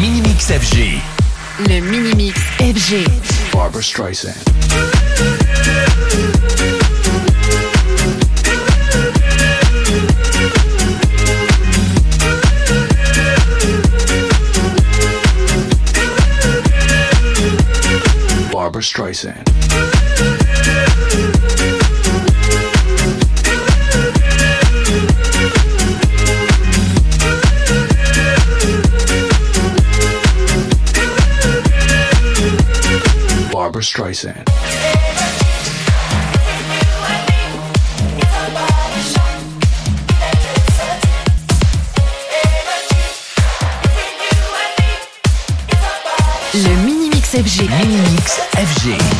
Mini-Mix FG. Le Mini-Mix FG. Barbra Streisand. Barbra Streisand. Barbara Streisand. Le Mini-Mix FG. Mini-Mix FG.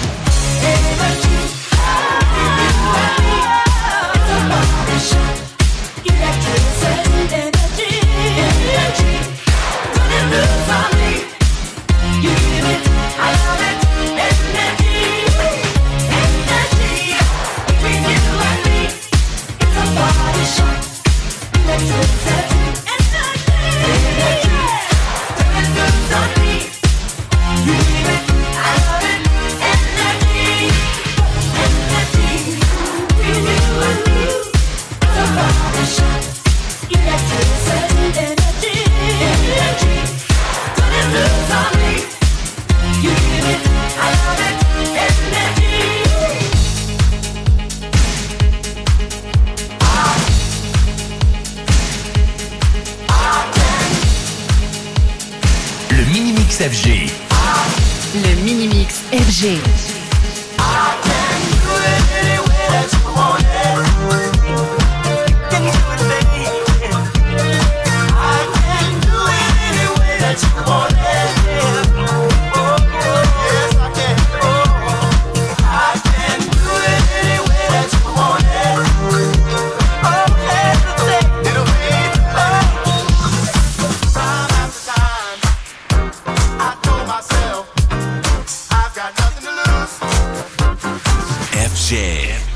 Mini-Mix FG. Le Mini-Mix FG. Jam.